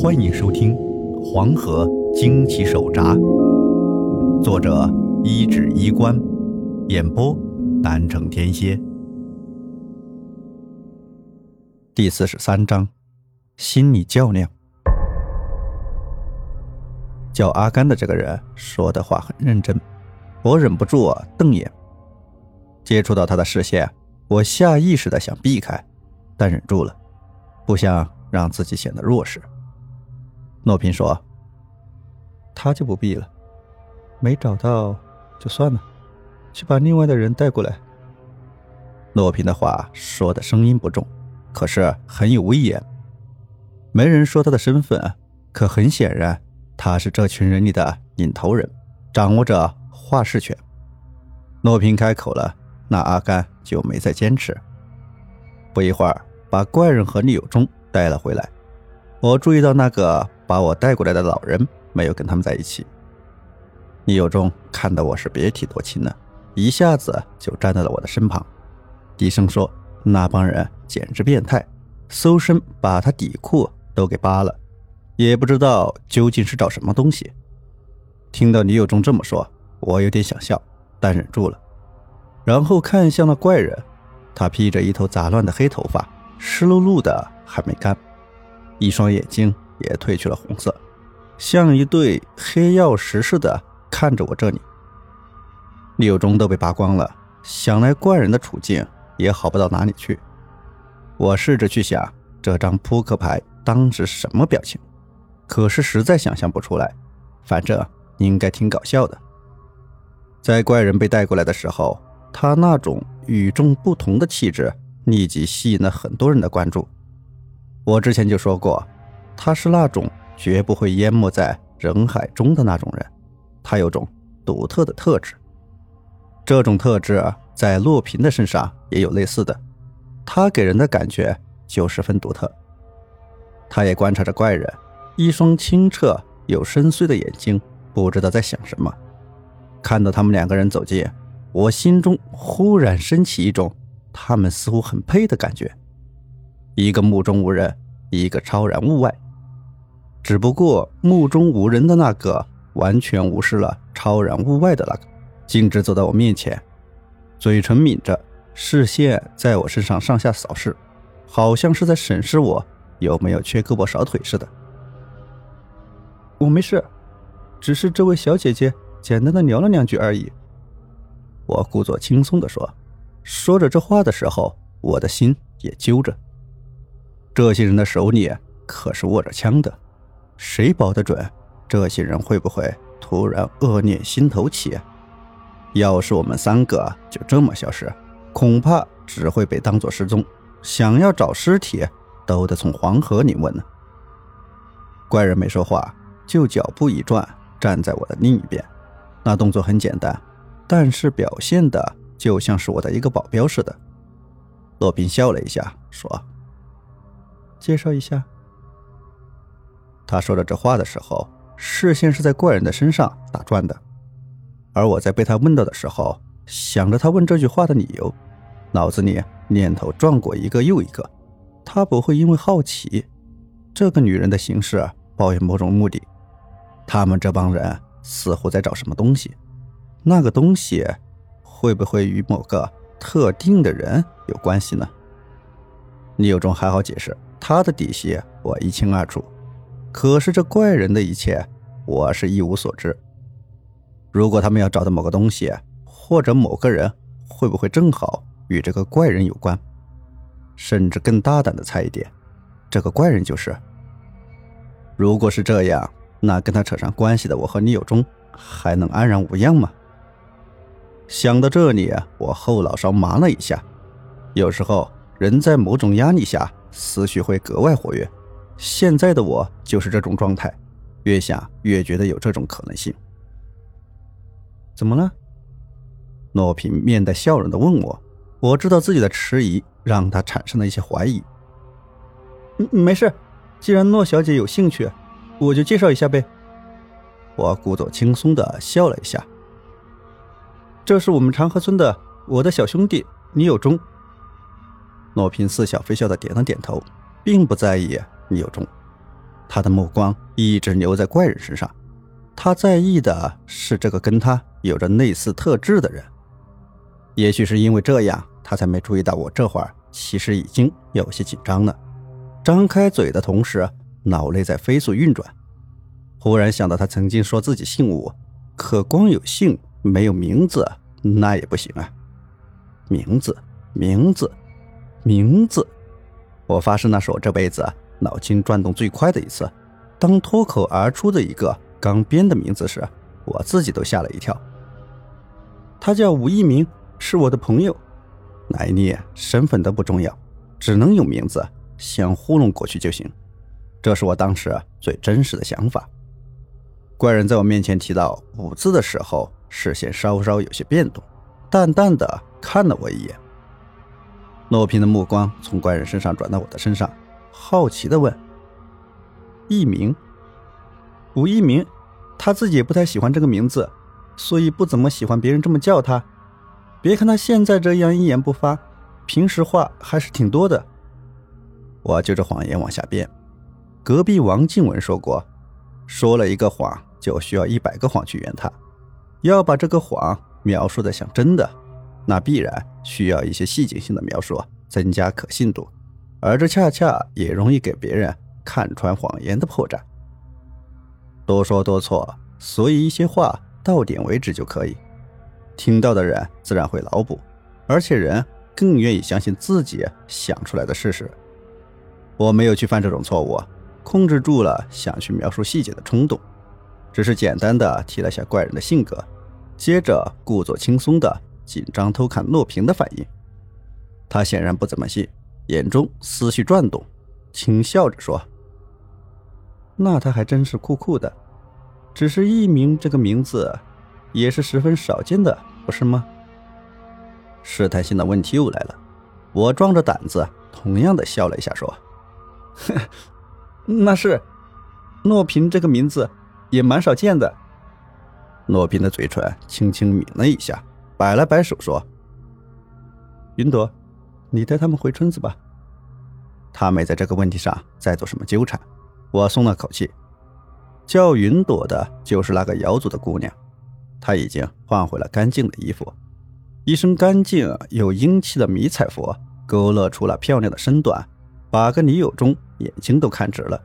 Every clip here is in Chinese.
欢迎收听《黄河惊奇手札》，作者一指衣冠，演播南城天蝎。第四十三章，心理较量。叫阿甘的这个人说的话很认真，我忍不住瞪眼。接触到他的视线，我下意识的想避开，但忍住了，不想让自己显得弱势。诺平说：“他就不必了，没找到就算了，去把另外的人带过来。”诺平的话说的声音不重，可是很有威严。没人说他的身份，可很显然他是这群人里的领头人，掌握着话事权。诺平开口了，那阿甘就没再坚持。不一会儿，把怪人和李有忠带了回来。我注意到那个。把我带过来的老人没有跟他们在一起。倪有忠看到我是别提多亲了，一下子就站在了我的身旁，低声说：“那帮人简直变态，搜身把他底裤都给扒了，也不知道究竟是找什么东西。”听到倪有忠这么说，我有点想笑，但忍住了，然后看向了怪人，他披着一头杂乱的黑头发，湿漉漉的，还没干，一双眼睛。也褪去了红色，像一对黑曜石似的看着我这里。六中都被扒光了，想来怪人的处境也好不到哪里去。我试着去想这张扑克牌当时什么表情，可是实在想象不出来。反正应该挺搞笑的。在怪人被带过来的时候，他那种与众不同的气质立即吸引了很多人的关注。我之前就说过。他是那种绝不会淹没在人海中的那种人，他有种独特的特质。这种特质在洛平的身上也有类似的，他给人的感觉就十分独特。他也观察着怪人，一双清澈又深邃的眼睛，不知道在想什么。看到他们两个人走近，我心中忽然升起一种他们似乎很配的感觉。一个目中无人，一个超然物外。只不过目中无人的那个完全无视了超然物外的那个，径直走到我面前，嘴唇抿着，视线在我身上上下扫视，好像是在审视我有没有缺胳膊少腿似的。我没事，只是这位小姐姐简单的聊了两句而已。我故作轻松地说，说着这话的时候，我的心也揪着。这些人的手里可是握着枪的。谁保得准，这些人会不会突然恶念心头起？要是我们三个就这么消失，恐怕只会被当作失踪。想要找尸体，都得从黄河里问呢。怪人没说话，就脚步一转，站在我的另一边。那动作很简单，但是表现的就像是我的一个保镖似的。洛宾笑了一下，说：“介绍一下。”他说着这话的时候，视线是在怪人的身上打转的，而我在被他问到的时候，想着他问这句话的理由，脑子里念头转过一个又一个。他不会因为好奇这个女人的形式抱有某种目的，他们这帮人似乎在找什么东西，那个东西会不会与某个特定的人有关系呢？李有忠还好解释，他的底细我一清二楚。可是这怪人的一切，我是一无所知。如果他们要找到某个东西，或者某个人，会不会正好与这个怪人有关？甚至更大胆的猜一点，这个怪人就是。如果是这样，那跟他扯上关系的我和李有忠，还能安然无恙吗？想到这里，我后脑勺麻了一下。有时候，人在某种压力下，思绪会格外活跃。现在的我就是这种状态，越想越觉得有这种可能性。怎么了？诺平面带笑容的问我。我知道自己的迟疑让他产生了一些怀疑。没事，既然诺小姐有兴趣，我就介绍一下呗。我故作轻松的笑了一下。这是我们长河村的我的小兄弟李有忠。诺平似笑非笑的点了点头，并不在意。有忠，他的目光一直留在怪人身上，他在意的是这个跟他有着类似特质的人。也许是因为这样，他才没注意到我这会儿其实已经有些紧张了。张开嘴的同时，脑内在飞速运转。忽然想到，他曾经说自己姓武，可光有姓没有名字，那也不行啊！名字，名字，名字！我发誓，那是我这辈子。脑筋转动最快的一次，当脱口而出的一个刚编的名字时，我自己都吓了一跳。他叫吴一鸣，是我的朋友。来历、身份都不重要，只能有名字，先糊弄过去就行。这是我当时最真实的想法。怪人在我面前提到“五”字的时候，视线稍稍有些变动，淡淡的看了我一眼。诺平的目光从怪人身上转到我的身上。好奇的问：“艺名，吴一鸣，他自己也不太喜欢这个名字，所以不怎么喜欢别人这么叫他。别看他现在这样一言不发，平时话还是挺多的。”我就着谎言往下编。隔壁王静文说过，说了一个谎就需要一百个谎去圆它。要把这个谎描述的像真的，那必然需要一些细节性的描述，增加可信度。而这恰恰也容易给别人看穿谎言的破绽。多说多错，所以一些话到点为止就可以。听到的人自然会脑补，而且人更愿意相信自己想出来的事实。我没有去犯这种错误，控制住了想去描述细节的冲动，只是简单的提了下怪人的性格，接着故作轻松的紧张偷看洛平的反应。他显然不怎么信。眼中思绪转动，轻笑着说：“那他还真是酷酷的，只是艺名这个名字，也是十分少见的，不是吗？”试探性的问题又来了，我壮着胆子，同样的笑了一下，说：“那是，诺平这个名字也蛮少见的。”诺平的嘴唇轻轻抿了一下，摆了摆手说：“云朵。”你带他们回村子吧。他没在这个问题上再做什么纠缠，我松了口气。叫云朵的就是那个瑶族的姑娘，她已经换回了干净的衣服，一身干净又英气的迷彩服勾勒出了漂亮的身段，把个女友中眼睛都看直了。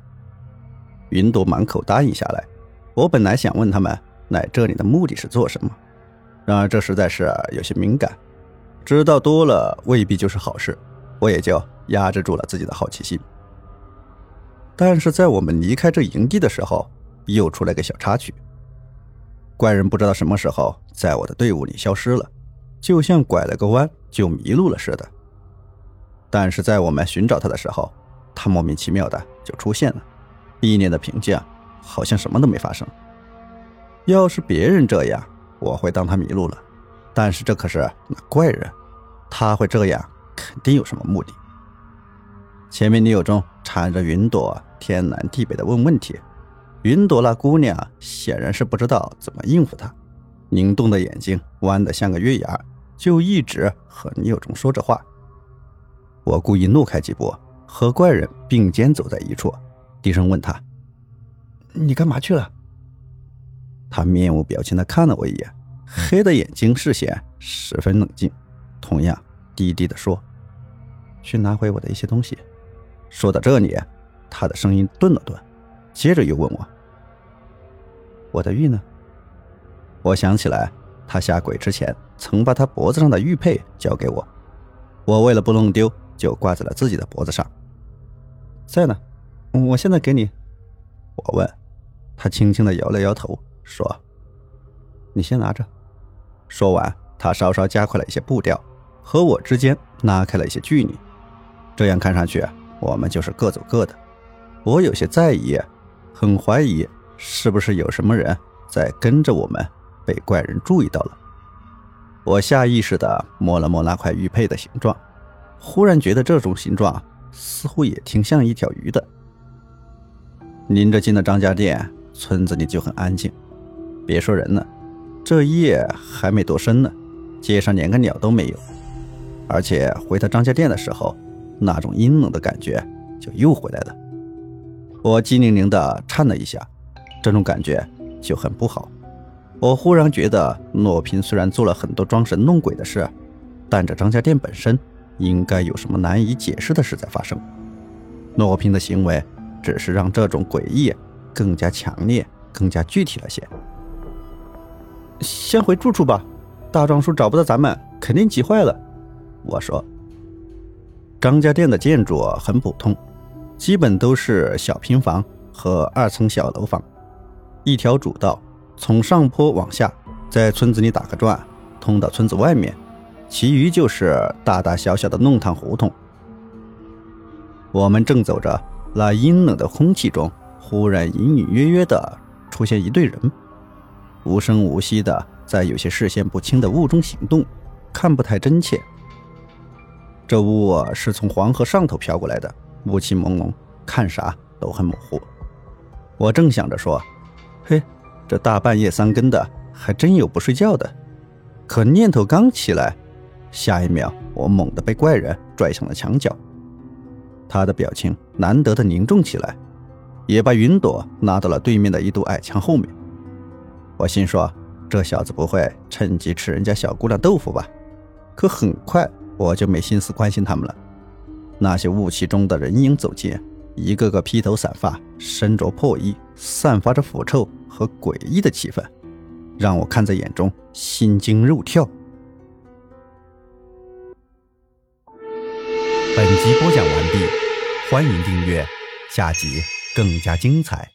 云朵满口答应下来。我本来想问他们来这里的目的是做什么，然而这实在是有些敏感。知道多了未必就是好事，我也就压制住了自己的好奇心。但是在我们离开这营地的时候，又出来个小插曲。怪人不知道什么时候在我的队伍里消失了，就像拐了个弯就迷路了似的。但是在我们寻找他的时候，他莫名其妙的就出现了，一脸的平静，好像什么都没发生。要是别人这样，我会当他迷路了。但是这可是那怪人，他会这样，肯定有什么目的。前面女友中缠着云朵，天南地北的问问题，云朵那姑娘显然是不知道怎么应付他，灵动的眼睛弯得像个月牙，就一直和女友中说着话。我故意怒开几步，和怪人并肩走在一处，低声问他：“你干嘛去了？”他面无表情地看了我一眼。黑的眼睛视线十分冷静，同样低低的说：“去拿回我的一些东西。”说到这里，他的声音顿了顿，接着又问我：“我的玉呢？”我想起来，他下鬼之前曾把他脖子上的玉佩交给我，我为了不弄丢，就挂在了自己的脖子上。在呢，我现在给你。我问，他轻轻的摇了摇头，说：“你先拿着。”说完，他稍稍加快了一些步调，和我之间拉开了一些距离。这样看上去，我们就是各走各的。我有些在意，很怀疑是不是有什么人在跟着我们，被怪人注意到了。我下意识地摸了摸那块玉佩的形状，忽然觉得这种形状似乎也挺像一条鱼的。临着进了张家店，村子里就很安静，别说人了。这夜还没多深呢，街上连个鸟都没有，而且回到张家店的时候，那种阴冷的感觉就又回来了。我机灵灵的颤了一下，这种感觉就很不好。我忽然觉得，诺平虽然做了很多装神弄鬼的事，但这张家店本身应该有什么难以解释的事在发生。诺平的行为只是让这种诡异更加强烈、更加具体了些。先回住处吧，大壮叔找不到咱们，肯定急坏了。我说。张家店的建筑很普通，基本都是小平房和二层小楼房，一条主道从上坡往下，在村子里打个转，通到村子外面，其余就是大大小小的弄堂胡同。我们正走着，那阴冷的空气中，忽然隐隐约约的出现一队人，无声无息的在有些视线不清的雾中行动，看不太真切。这雾是从黄河上头飘过来的，雾气朦胧，看啥都很模糊。我正想着说：“嘿，这大半夜三更的，还真有不睡觉的。”可念头刚起来，下一秒我猛地被怪人拽向了墙角。他的表情难得的凝重起来，也把云朵拉到了对面的一堵矮墙后面。我心说：“这小子不会趁机吃人家小姑娘豆腐吧？”可很快。我就没心思关心他们了。那些雾气中的人影走近，一个个披头散发，身着破衣，散发着腐臭和诡异的气氛，让我看在眼中，心惊肉跳。本集播讲完毕，欢迎订阅，下集更加精彩。